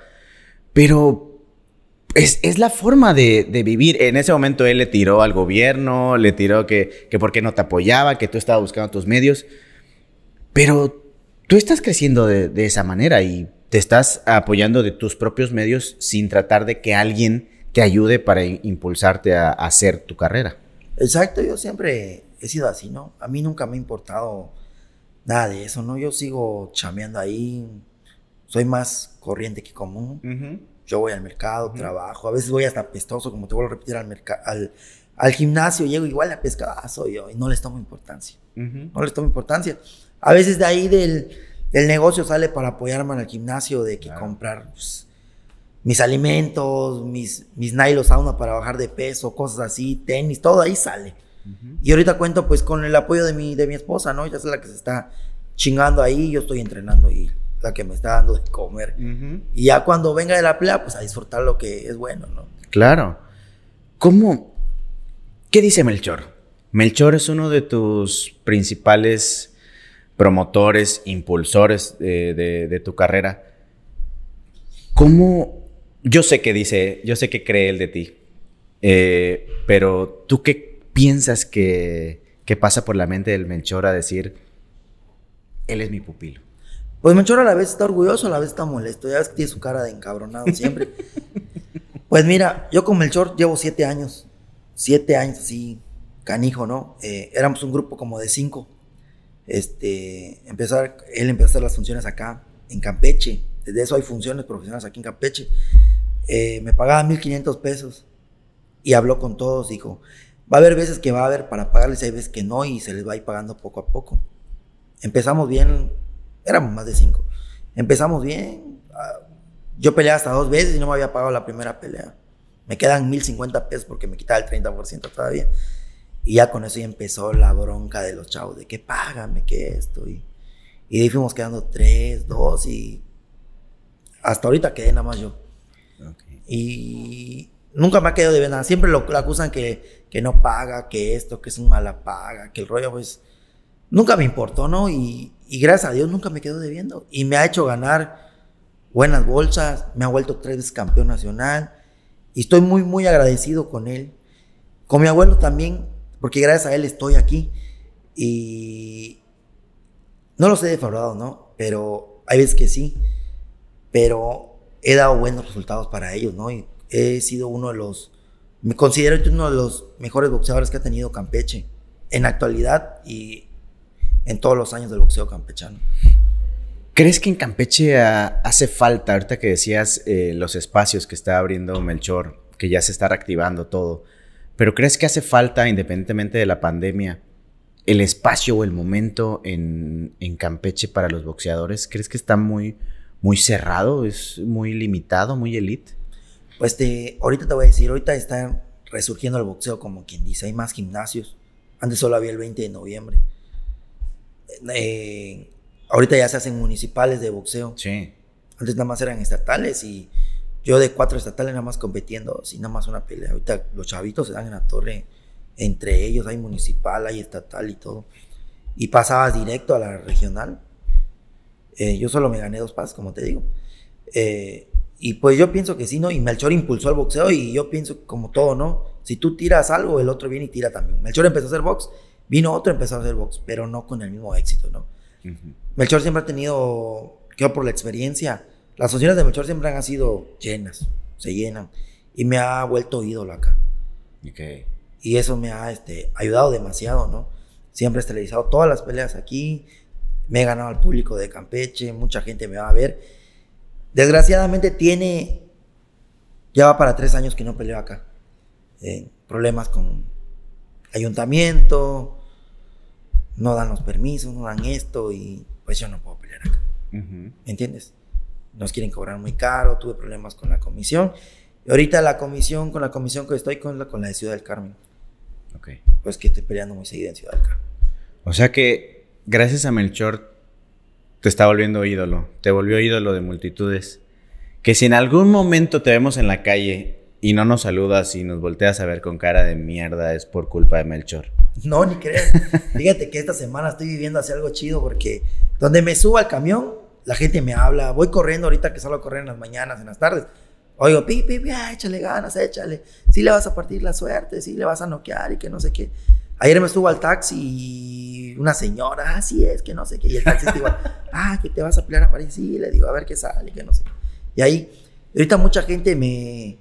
Speaker 1: Pero es, es la forma de, de, vivir. En ese momento él le tiró al gobierno, le tiró que, que por qué no te apoyaba, que tú estabas buscando tus medios. Pero tú estás creciendo de, de esa manera y te estás apoyando de tus propios medios sin tratar de que alguien te ayude para impulsarte a, a hacer tu carrera.
Speaker 2: Exacto, yo siempre he sido así, ¿no? A mí nunca me ha importado nada de eso, ¿no? Yo sigo chameando ahí, soy más corriente que común. Uh -huh. Yo voy al mercado, uh -huh. trabajo, a veces voy hasta pestoso, como te vuelvo a repetir, al, al, al gimnasio, llego igual a pescadazo yo y no les tomo importancia. Uh -huh. No les tomo importancia. A veces de ahí del, del negocio sale para apoyarme al gimnasio, de que claro. comprar pues, mis alimentos, mis, mis nylon sauna para bajar de peso, cosas así, tenis, todo ahí sale. -huh. Y ahorita cuento pues con el apoyo de mi, de mi esposa, ¿no? Ella es la que se está chingando ahí, yo estoy entrenando y la que me está dando de comer. Uh -huh. Y ya cuando venga de la pelea, pues a disfrutar lo que es bueno, ¿no?
Speaker 1: Claro. ¿Cómo? ¿Qué dice Melchor? Melchor es uno de tus principales promotores, impulsores de, de, de tu carrera. ¿Cómo? Yo sé que dice, yo sé que cree él de ti, eh, pero tú qué piensas que, que, pasa por la mente del Melchor a decir, él es mi pupilo?
Speaker 2: Pues Melchor a la vez está orgulloso, a la vez está molesto. Ya ves que tiene su cara de encabronado siempre. pues mira, yo con Melchor llevo siete años. Siete años así, canijo, ¿no? Eh, éramos un grupo como de cinco. Este, empezar, él empezó a hacer las funciones acá, en Campeche. Desde eso hay funciones profesionales aquí en Campeche. Eh, me pagaba 1500 pesos y habló con todos. Dijo: Va a haber veces que va a haber para pagarles, hay veces que no, y se les va a ir pagando poco a poco. Empezamos bien, éramos más de cinco. Empezamos bien. Ah, yo peleé hasta dos veces y no me había pagado la primera pelea. Me quedan 1050 pesos porque me quitaba el 30% todavía. Y ya con eso ya empezó la bronca de los chavos, de que págame, que esto. Y, y ahí fuimos quedando tres, dos y hasta ahorita quedé nada más yo. Y nunca me ha quedado de nada. Siempre lo, acusan que, que, no paga, que esto, que es un mala paga, que el rollo, pues, nunca me importó, ¿no? Y, gracias a Dios nunca me quedo debiendo. Y me ha hecho ganar buenas bolsas, me ha vuelto tres veces campeón nacional. Y estoy muy, muy agradecido con él. Con mi abuelo también, porque gracias a él estoy aquí. Y no los he defraudado, ¿no? Pero hay veces que sí. Pero he dado buenos resultados para ellos, ¿no? Y he sido uno de los, me considero uno de los mejores boxeadores que ha tenido Campeche en la actualidad y en todos los años del boxeo campechano.
Speaker 1: ¿Crees que en Campeche hace falta, ahorita que decías eh, los espacios que está abriendo Melchor, que ya se está reactivando todo, pero crees que hace falta, independientemente de la pandemia, el espacio o el momento en, en Campeche para los boxeadores? ¿Crees que está muy, muy cerrado, es muy limitado, muy elite?
Speaker 2: Pues te, ahorita te voy a decir, ahorita está resurgiendo el boxeo como quien dice, hay más gimnasios. Antes solo había el 20 de noviembre. Eh, ahorita ya se hacen municipales de boxeo.
Speaker 1: Sí.
Speaker 2: Antes nada más eran estatales y yo de cuatro estatales nada más compitiendo, sin nada más una pelea. Ahorita los chavitos se dan en la torre entre ellos, hay municipal, hay estatal y todo. Y pasabas directo a la regional eh, yo solo me gané dos pasos, como te digo. Eh, y pues yo pienso que sí, ¿no? Y Melchor impulsó el boxeo y yo pienso como todo, ¿no? Si tú tiras algo, el otro viene y tira también. Melchor empezó a hacer box, vino otro empezó a hacer box, pero no con el mismo éxito, ¿no? Melchor siempre ha tenido, creo por la experiencia, las funciones de Melchor siempre han sido llenas, se llenan. Y me ha vuelto ídolo acá.
Speaker 1: Okay.
Speaker 2: Y eso me ha este, ayudado demasiado, ¿no? Siempre he esterilizado todas las peleas aquí, me he ganado al público de Campeche, mucha gente me va a ver. Desgraciadamente tiene, ya va para tres años que no peleo acá. Eh, problemas con ayuntamiento, no dan los permisos, no dan esto y pues yo no puedo pelear acá. ¿Me entiendes? Nos quieren cobrar muy caro, tuve problemas con la comisión. Y ahorita la comisión, con la comisión que estoy con la, con la de Ciudad del Carmen.
Speaker 1: Ok.
Speaker 2: Pues que estoy peleando muy seguido en Ciudad del Carmen.
Speaker 1: O sea que gracias a Melchor te está volviendo ídolo, te volvió ídolo de multitudes. Que si en algún momento te vemos en la calle y no nos saludas y nos volteas a ver con cara de mierda, es por culpa de Melchor.
Speaker 2: No, ni crees. Fíjate que esta semana estoy viviendo así algo chido porque donde me subo al camión, la gente me habla. Voy corriendo ahorita que salgo a correr en las mañanas, en las tardes. Oigo, pi, pi, pi, échale ganas, échale. Sí le vas a partir la suerte, sí le vas a noquear y que no sé qué. Ayer me estuvo al taxi y una señora, así es, que no sé qué. Y el taxista igual, ah, que te vas a pelear a París. Sí, le digo, a ver qué sale, que no sé. Y ahí, ahorita mucha gente me,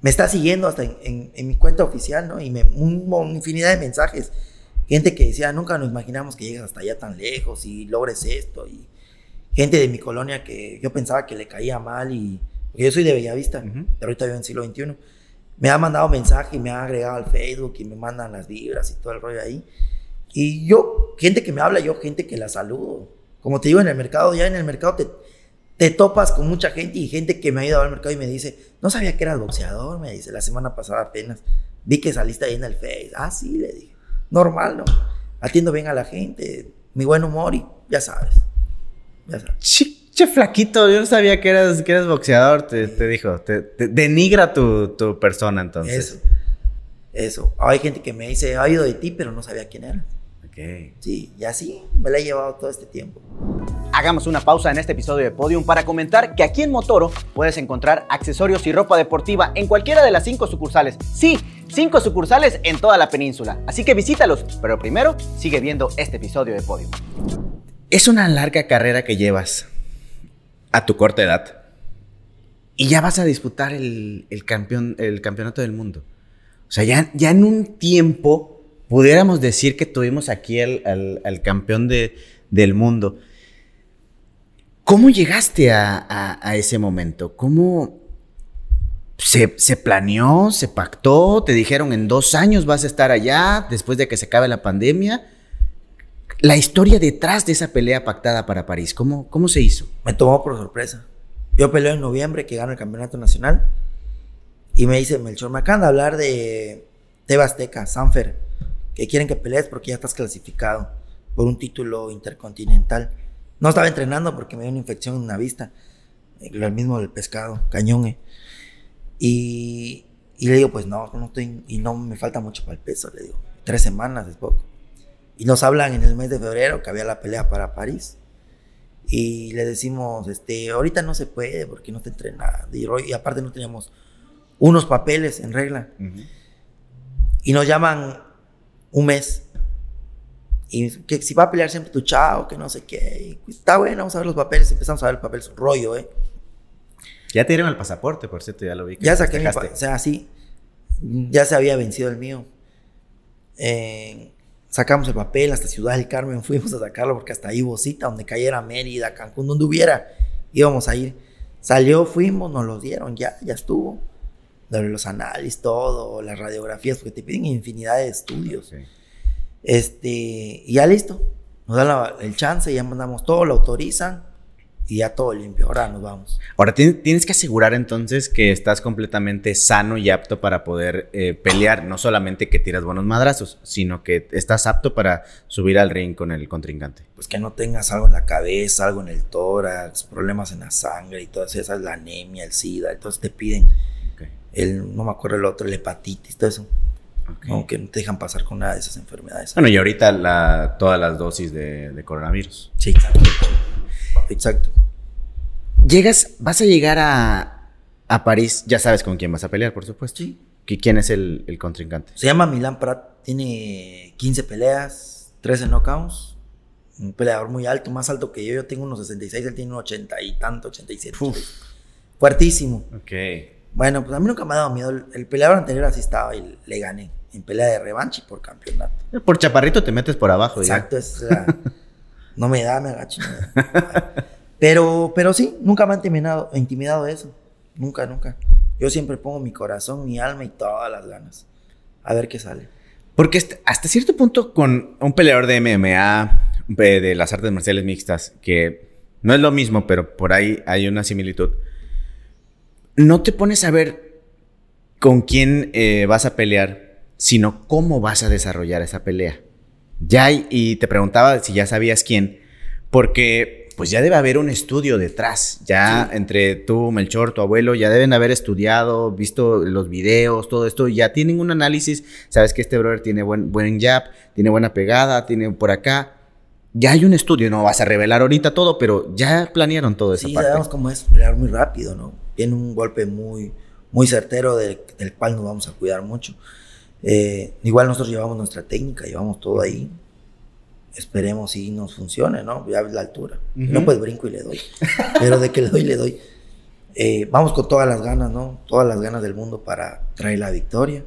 Speaker 2: me está siguiendo hasta en, mi cuenta oficial, ¿no? Y me, un, infinidad de mensajes. Gente que decía, nunca nos imaginamos que llegues hasta allá tan lejos y logres esto. Y gente de mi colonia que yo pensaba que le caía mal y... Porque yo soy de Bellavista, pero ahorita vivo en siglo XXI me ha mandado mensaje y me ha agregado al Facebook y me mandan las vibras y todo el rollo ahí. Y yo, gente que me habla, yo gente que la saludo. Como te digo, en el mercado, ya en el mercado te, te topas con mucha gente y gente que me ha ido al mercado y me dice, no sabía que eras boxeador, me dice, la semana pasada apenas. Vi que saliste ahí en el Face. Ah, sí, le dije. Normal, ¿no? Atiendo bien a la gente, mi buen humor y ya sabes.
Speaker 1: Ya sabes. Che, flaquito, yo no sabía que eras, que eras boxeador, te, dijo. Te, denigra tu, persona entonces.
Speaker 2: Eso. Eso. Hay gente que me dice, ha oído de ti, pero no sabía quién era.
Speaker 1: Ok.
Speaker 2: Sí, y así me la he llevado todo este tiempo.
Speaker 3: Hagamos una pausa en este episodio de Podium para comentar que aquí en Motoro puedes encontrar accesorios y ropa deportiva en cualquiera de las cinco sucursales. Sí, cinco sucursales en toda la península. Así que visítalos, pero primero sigue viendo este episodio de Podium.
Speaker 1: Es una larga carrera que llevas a tu corta edad y ya vas a disputar el, campeón, el campeonato del mundo. O sea, ya, ya en un tiempo pudiéramos decir que tuvimos aquí al, campeón del mundo. ¿Cómo llegaste a, ese momento? ¿Cómo se, se, planeó, se pactó? ¿Te dijeron en dos años vas a estar allá después de que se acabe la pandemia? La historia detrás de esa pelea pactada para París, ¿cómo, cómo se hizo?
Speaker 2: Me tomó por sorpresa. Yo peleo en noviembre, que gano el campeonato nacional. Y me dice Melchor, me acaban de hablar de Tebasteca, Sanfer, que quieren que pelees porque ya estás clasificado por un título intercontinental. No estaba entrenando porque me dio una infección en la vista, el mismo del pescado, cañón. Y, y le digo, pues no, no estoy, y no me falta mucho para el peso, le digo. Tres semanas es poco. Y nos hablan en el mes de febrero que había la pelea para París. Y le decimos, este, ahorita no se puede porque no está entrenado. Y, aparte no teníamos unos papeles en regla. Y nos llaman un mes. Y que si va a pelear siempre tu chao, que no sé qué. Pues, está bueno, vamos a ver los papeles. Empezamos a ver el papel, es un rollo, ¿eh?
Speaker 1: Ya te dieron el pasaporte, por cierto, ya lo vi.
Speaker 2: ya saqué mi O sea, sí. Ya se había vencido el mío. Eh, Sacamos el papel hasta Ciudad del Carmen, fuimos a sacarlo porque hasta ahí Bocita, donde cayera Mérida, Cancún, donde hubiera, íbamos a ir. Salió, fuimos, nos lo dieron, ya, ya estuvo. Los análisis, todo, las radiografías, porque te piden infinidad de estudios. Este, y ya listo. Nos dan el chance, ya mandamos todo, lo autorizan y ya todo limpio. Ahora nos vamos.
Speaker 1: Ahora tienes que asegurar entonces que estás completamente sano y apto para poder eh, pelear. No solamente que tiras buenos madrazos, sino que estás apto para subir al ring con el contrincante.
Speaker 2: Pues que no tengas algo en la cabeza, algo en el tórax, problemas en la sangre y todas esas, la anemia, el SIDA. Entonces te piden el, no me acuerdo el otro, el hepatitis, todo eso. Aunque no te dejan pasar con nada de esas enfermedades.
Speaker 1: Bueno, y ahorita la, todas las dosis de, de coronavirus.
Speaker 2: Sí, Exacto.
Speaker 1: Llegas, vas a llegar a, a, París, ya sabes con quién vas a pelear, por supuesto.
Speaker 2: Sí.
Speaker 1: ¿Quién es el, el contrincante?
Speaker 2: Se llama Milan Prat, tiene 15 peleas, 13 knockouts. Un peleador muy alto, más alto que yo. Yo tengo unos 66, él tiene unos 80 y tanto, 87. Fuertísimo.
Speaker 1: Ok.
Speaker 2: Bueno, pues a mí nunca me ha dado miedo. El, peleador anterior así estaba y le gané en pelea de revancha y por campeonato.
Speaker 1: Por chaparrito te metes por abajo.
Speaker 2: Exacto, es la, No me da, me agacho. pero, pero sí, nunca me ha intimidado, intimidado eso. Nunca, nunca. Yo siempre pongo mi corazón, mi alma y todas las ganas. A ver qué sale.
Speaker 1: Porque hasta cierto punto con un peleador de MMA, de las artes marciales mixtas, que no es lo mismo, pero por ahí hay una similitud, no te pones a ver con quién eh, vas a pelear, sino cómo vas a desarrollar esa pelea. Ya, y te preguntaba si ya sabías quién, porque pues ya debe haber un estudio detrás. Ya entre tú, Melchor, tu abuelo, ya deben haber estudiado, visto los videos, todo esto. Ya tienen un análisis. Sabes que este brother tiene buen, buen jab, tiene buena pegada, tiene por acá. Ya hay un estudio, no vas a revelar ahorita todo, pero ya planearon todo eso.
Speaker 2: Sí, sabemos cómo es pelear muy rápido, ¿no? Tiene un golpe muy, muy certero del cual nos vamos a cuidar mucho. Eh, igual nosotros llevamos nuestra técnica, llevamos todo ahí. Esperemos si nos funcione, ¿no? Ya ves la altura. No, pues brinco y le doy. Pero de que le doy, le doy. Eh, vamos con todas las ganas, ¿no? Todas las ganas del mundo para traer la victoria.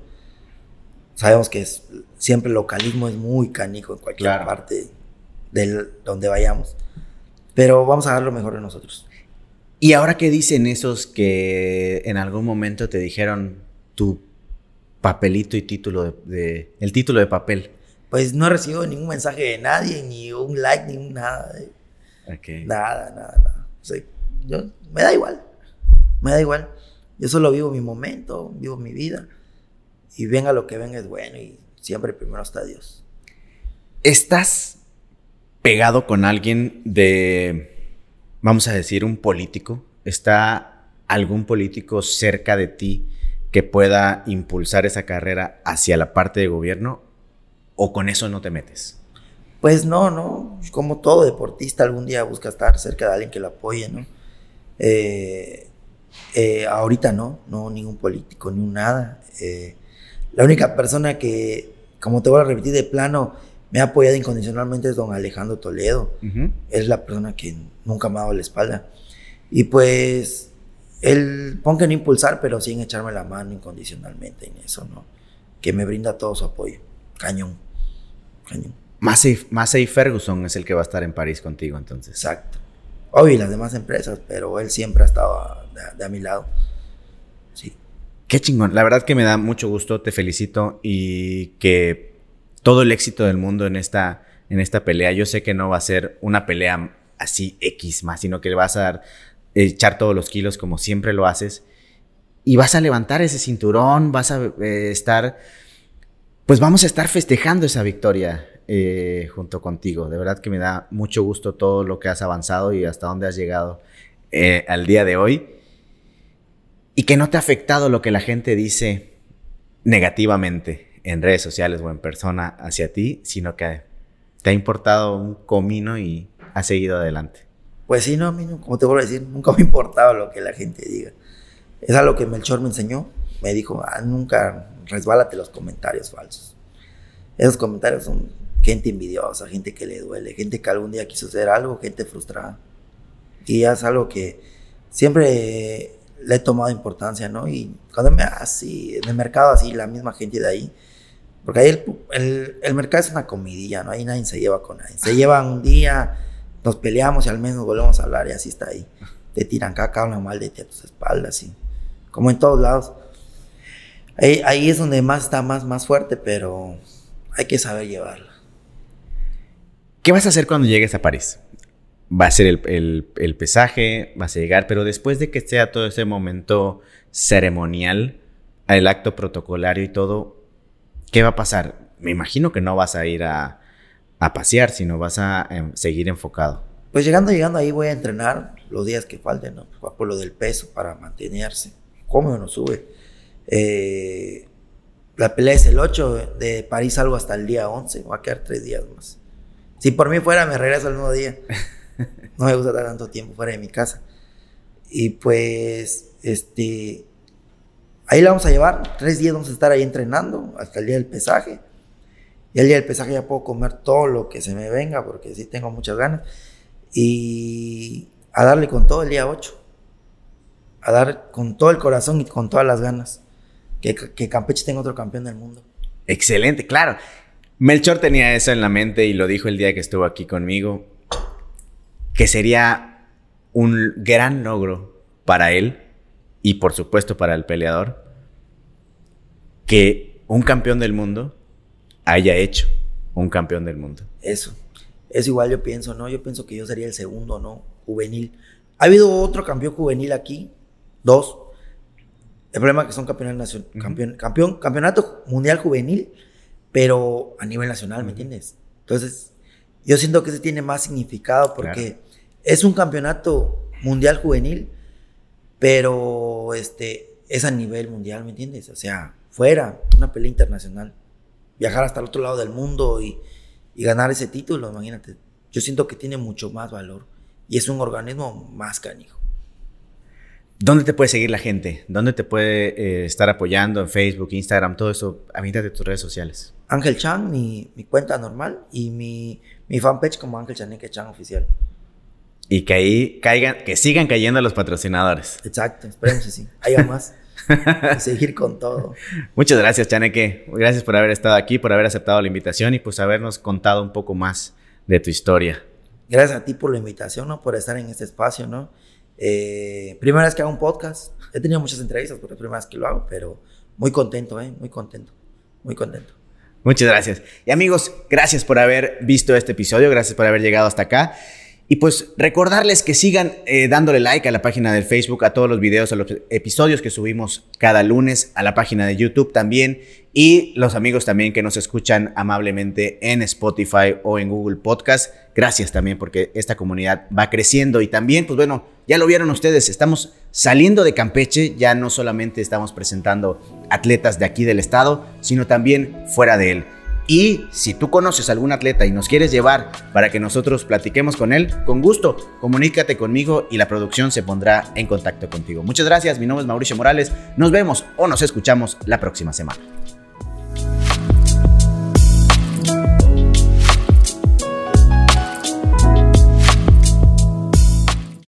Speaker 2: Sabemos que es, siempre el localismo es muy canijo en cualquier parte del, donde vayamos. Pero vamos a dar lo mejor de nosotros.
Speaker 1: ¿Y ahora qué dicen esos que en algún momento te dijeron tu papelito y título de, el título de papel.
Speaker 2: Pues no he recibido ningún mensaje de nadie, ni un like, ni nada. Nada, nada, nada. yo, me da igual. Me da igual. Yo solo vivo mi momento, vivo mi vida. Y venga lo que venga es bueno. Y siempre primero está Dios.
Speaker 1: ¿Estás pegado con alguien de, vamos a decir, un político? ¿Está algún político cerca de ti que pueda impulsar esa carrera hacia la parte de gobierno o con eso no te metes?
Speaker 2: Pues no, no. Como todo deportista, algún día busca estar cerca de alguien que lo apoye, ¿no? Eh, eh, ahorita no, no ningún político, ni un nada. Eh, la única persona que, como te voy a repetir de plano, me ha apoyado incondicionalmente es don Alejandro Toledo. Es la persona que nunca me ha dado la espalda. Y pues, él, ponga en impulsar, pero sin echarme la mano incondicionalmente en eso, ¿no? Que me brinda todo su apoyo. Cañón. Cañón.
Speaker 1: Massey, Ferguson es el que va a estar en París contigo, entonces.
Speaker 2: Exacto. Obvio, y las demás empresas, pero él siempre ha estado de, a mi lado. Sí.
Speaker 1: Qué chingón. La verdad que me da mucho gusto, te felicito y que todo el éxito del mundo en esta, en esta pelea. Yo sé que no va a ser una pelea así X más, sino que le vas a dar, echar todos los kilos como siempre lo haces y vas a levantar ese cinturón, vas a eh, estar, pues vamos a estar festejando esa victoria eh, junto contigo. De verdad que me da mucho gusto todo lo que has avanzado y hasta dónde has llegado eh, al día de hoy. Y que no te ha afectado lo que la gente dice negativamente en redes sociales o en persona hacia ti, sino que te ha importado un comino y has seguido adelante.
Speaker 2: Pues sí, no, a mí, como te vuelvo a decir, nunca me ha importado lo que la gente diga. Es algo que Melchor me enseñó. Me dijo, ah, nunca resbálate los comentarios falsos. Esos comentarios son gente envidiosa, gente que le duele, gente que algún día quiso hacer algo, gente frustrada. Y es algo que siempre le he tomado importancia, ¿no? Y cuando me así, en el mercado así, la misma gente de ahí, porque ahí el, el, mercado es una comidilla, ¿no? Ahí nadie se lleva con nadie. Se llevan un día, nos peleamos y al menos volvemos a hablar y así está ahí. Te tiran caca, hablan mal de ti a tus espaldas, y como en todos lados. Ahí, ahí es donde más está más, más fuerte, pero hay que saber llevarla.
Speaker 1: ¿Qué vas a hacer cuando llegues a París? Va a ser el, pesaje, vas a llegar, pero después de que sea todo ese momento ceremonial, el acto protocolario y todo, ¿qué va a pasar? Me imagino que no vas a ir a, pasear, sino vas a em, seguir enfocado.
Speaker 2: Pues llegando, llegando ahí voy a entrenar los días que falten, ¿no? Por lo del peso, para mantenerse. ¿Cómo no sube? Eh, la pelea es el 8, de París salgo hasta el día 11, va a quedar tres días más. Si por mí fuera, me regreso el nuevo día. No me gusta estar tanto tiempo fuera de mi casa. Y pues, este, ahí la vamos a llevar. Tres días vamos a estar ahí entrenando hasta el día del pesaje. Y el día del pesaje ya puedo comer todo lo que se me venga porque sí tengo muchas ganas. Y a darle con todo el día 8. A dar con todo el corazón y con todas las ganas. Que, que Campeche tenga otro campeón del mundo.
Speaker 1: Excelente, claro. Melchor tenía eso en la mente y lo dijo el día que estuvo aquí conmigo, que sería un gran logro para él y por supuesto para el peleador que un campeón del mundo haya hecho un campeón del mundo.
Speaker 2: Eso, es igual yo pienso, ¿no? Yo pienso que yo sería el segundo, ¿no? Juvenil. Ha habido otro campeón juvenil aquí, dos. El problema es que son campeones campeón, campeón, campeonato mundial juvenil pero a nivel nacional, ¿me entiendes? Entonces, yo siento que ese tiene más significado porque es un campeonato mundial juvenil, pero este, es a nivel mundial, ¿me entiendes? O sea, fuera, una pelea internacional. Viajar hasta el otro lado del mundo y, y ganar ese título, imagínate. Yo siento que tiene mucho más valor y es un organismo más canijo.
Speaker 1: ¿Dónde te puede seguir la gente? ¿Dónde te puede eh, estar apoyando en Facebook, Instagram, todo eso? de tus redes sociales.
Speaker 2: Ángel Chan, mi, cuenta normal, y mi, mi fanpage como Ángel Chaneque Chan Oficial.
Speaker 1: Y que ahí caigan, que sigan cayendo los patrocinadores.
Speaker 2: Exacto, esperemos que sí. Haya más. y seguir con todo.
Speaker 1: Muchas gracias, Chaneque. Gracias por haber estado aquí, por haber aceptado la invitación y pues habernos contado un poco más de tu historia.
Speaker 2: Gracias a ti por la invitación, ¿no? Por estar en este espacio, ¿no? Eh, primera vez que hago un podcast. He tenido muchas entrevistas porque es la primera vez que lo hago, pero muy contento, ¿eh? Muy contento. Muy contento.
Speaker 1: Muchas gracias. Y amigos, gracias por haber visto este episodio, gracias por haber llegado hasta acá. Y pues recordarles que sigan eh, dándole like a la página del Facebook, a todos los videos, a los episodios que subimos cada lunes, a la página de YouTube también. Y los amigos también que nos escuchan amablemente en Spotify o en Google Podcast. Gracias también porque esta comunidad va creciendo. Y también, pues bueno, ya lo vieron ustedes, estamos saliendo de Campeche, ya no solamente estamos presentando atletas de aquí del estado, sino también fuera de él. Y si tú conoces a algún atleta y nos quieres llevar para que nosotros platiquemos con él, con gusto, comunícate conmigo y la producción se pondrá en contacto contigo. Muchas gracias, mi nombre es Mauricio Morales, nos vemos o nos escuchamos la próxima semana.